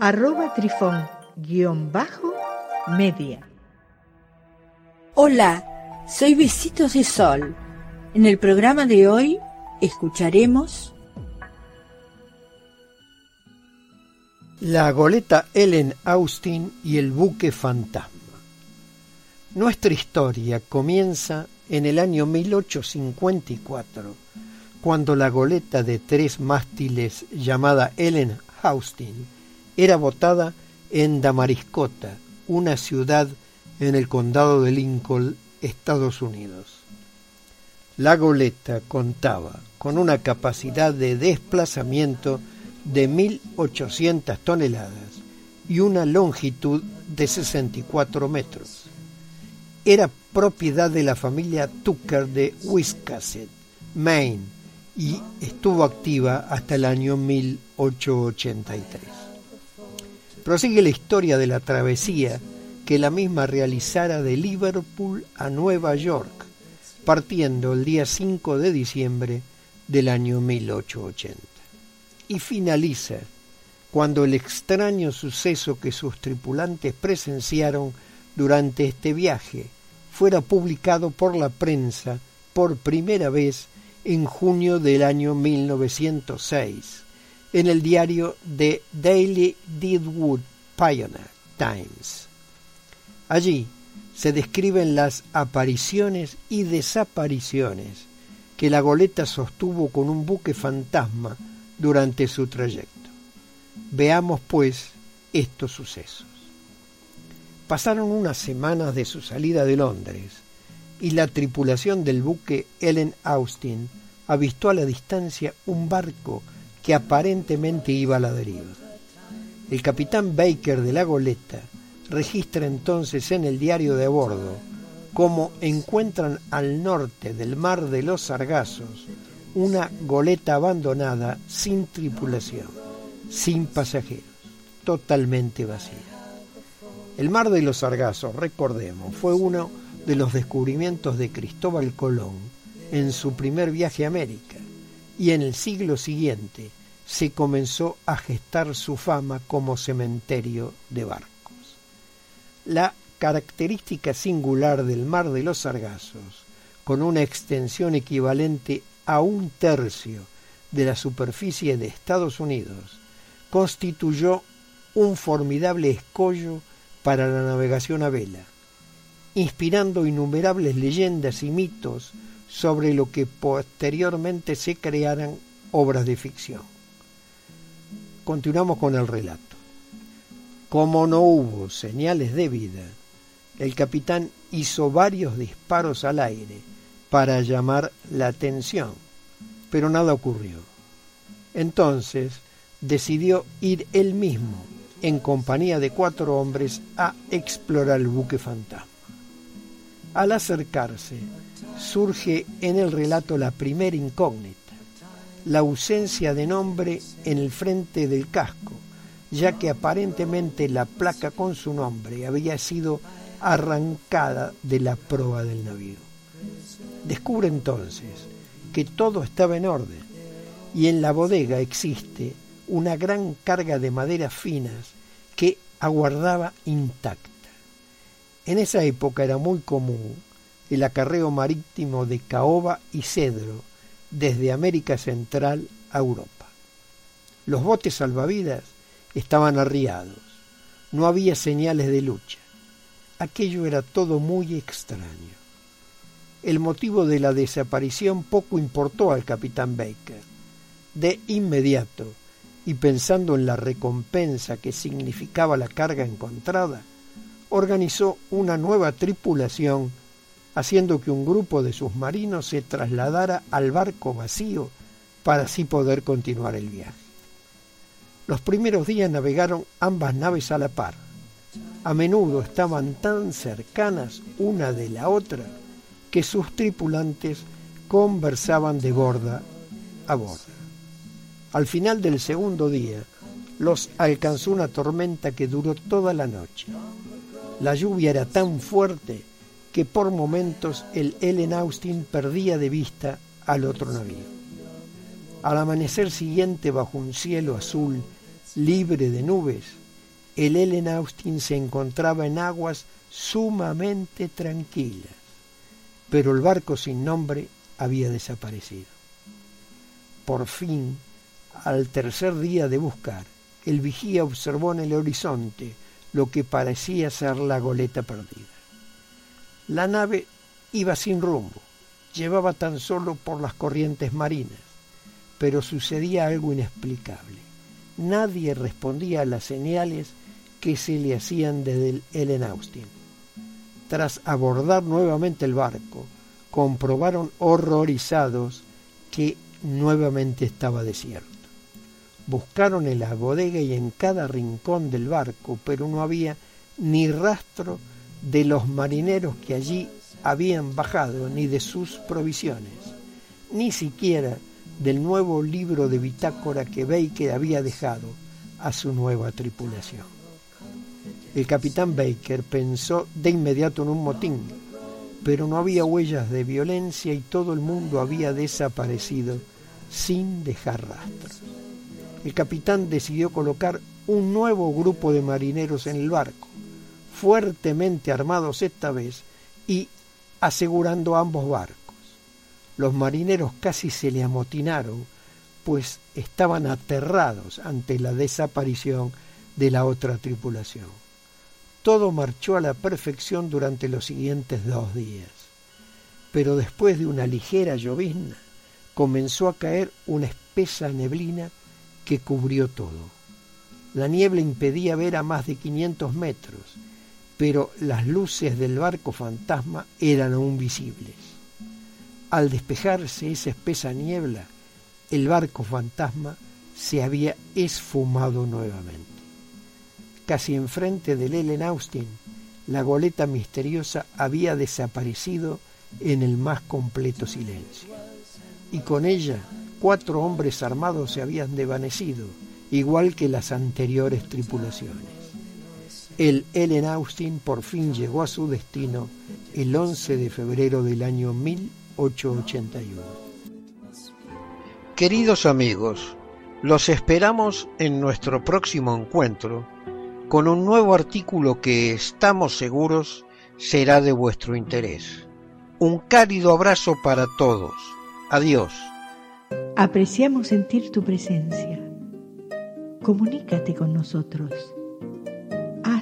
arroba trifón guion bajo media. Hola, soy Besitos de Sol. En el programa de hoy escucharemos La goleta Ellen Austin y el buque fantasma. Nuestra historia comienza en el año 1854, cuando la goleta de tres mástiles llamada Ellen Austin era votada en Damariscota, una ciudad en el condado de Lincoln, Estados Unidos. La goleta contaba con una capacidad de desplazamiento de 1.800 toneladas y una longitud de 64 metros. Era propiedad de la familia Tucker de Wiscasset, Maine, y estuvo activa hasta el año 1883. Prosigue la historia de la travesía que la misma realizara de Liverpool a Nueva York, partiendo el día 5 de diciembre del año 1880. Y finaliza cuando el extraño suceso que sus tripulantes presenciaron durante este viaje fuera publicado por la prensa por primera vez en junio del año 1906 en el diario The Daily Deadwood Pioneer Times. Allí se describen las apariciones y desapariciones que la goleta sostuvo con un buque fantasma durante su trayecto. Veamos pues estos sucesos. Pasaron unas semanas de su salida de Londres y la tripulación del buque Ellen Austin avistó a la distancia un barco que aparentemente iba a la deriva. El capitán Baker de la goleta registra entonces en el diario de bordo cómo encuentran al norte del mar de los Sargazos una goleta abandonada sin tripulación, sin pasajeros, totalmente vacía. El mar de los Sargazos, recordemos, fue uno de los descubrimientos de Cristóbal Colón en su primer viaje a América y en el siglo siguiente se comenzó a gestar su fama como cementerio de barcos. La característica singular del mar de los Sargazos, con una extensión equivalente a un tercio de la superficie de Estados Unidos, constituyó un formidable escollo para la navegación a vela, inspirando innumerables leyendas y mitos sobre lo que posteriormente se crearan obras de ficción. Continuamos con el relato. Como no hubo señales de vida, el capitán hizo varios disparos al aire para llamar la atención, pero nada ocurrió. Entonces decidió ir él mismo, en compañía de cuatro hombres, a explorar el buque fantasma. Al acercarse, surge en el relato la primera incógnita la ausencia de nombre en el frente del casco, ya que aparentemente la placa con su nombre había sido arrancada de la proa del navío. Descubre entonces que todo estaba en orden y en la bodega existe una gran carga de maderas finas que aguardaba intacta. En esa época era muy común el acarreo marítimo de caoba y cedro desde América Central a Europa. Los botes salvavidas estaban arriados, no había señales de lucha. Aquello era todo muy extraño. El motivo de la desaparición poco importó al capitán Baker. De inmediato, y pensando en la recompensa que significaba la carga encontrada, organizó una nueva tripulación haciendo que un grupo de submarinos se trasladara al barco vacío para así poder continuar el viaje. Los primeros días navegaron ambas naves a la par, a menudo estaban tan cercanas una de la otra que sus tripulantes conversaban de borda a borda. Al final del segundo día, los alcanzó una tormenta que duró toda la noche. La lluvia era tan fuerte que por momentos el Ellen Austin perdía de vista al otro navío. Al amanecer siguiente, bajo un cielo azul libre de nubes, el Ellen Austin se encontraba en aguas sumamente tranquilas, pero el barco sin nombre había desaparecido. Por fin, al tercer día de buscar, el vigía observó en el horizonte lo que parecía ser la goleta perdida. La nave iba sin rumbo, llevaba tan solo por las corrientes marinas, pero sucedía algo inexplicable. Nadie respondía a las señales que se le hacían desde el Ellen Austin. Tras abordar nuevamente el barco, comprobaron horrorizados que nuevamente estaba desierto. Buscaron en la bodega y en cada rincón del barco, pero no había ni rastro de los marineros que allí habían bajado, ni de sus provisiones, ni siquiera del nuevo libro de bitácora que Baker había dejado a su nueva tripulación. El capitán Baker pensó de inmediato en un motín, pero no había huellas de violencia y todo el mundo había desaparecido sin dejar rastros. El capitán decidió colocar un nuevo grupo de marineros en el barco, fuertemente armados esta vez y asegurando ambos barcos. Los marineros casi se le amotinaron, pues estaban aterrados ante la desaparición de la otra tripulación. Todo marchó a la perfección durante los siguientes dos días, pero después de una ligera llovizna comenzó a caer una espesa neblina que cubrió todo. La niebla impedía ver a más de 500 metros, pero las luces del barco fantasma eran aún visibles. Al despejarse esa espesa niebla, el barco fantasma se había esfumado nuevamente. Casi enfrente del Ellen Austin, la goleta misteriosa había desaparecido en el más completo silencio. Y con ella, cuatro hombres armados se habían desvanecido, igual que las anteriores tripulaciones. El Ellen Austin por fin llegó a su destino el 11 de febrero del año 1000 881. Queridos amigos, los esperamos en nuestro próximo encuentro con un nuevo artículo que estamos seguros será de vuestro interés. Un cálido abrazo para todos. Adiós. Apreciamos sentir tu presencia. Comunícate con nosotros.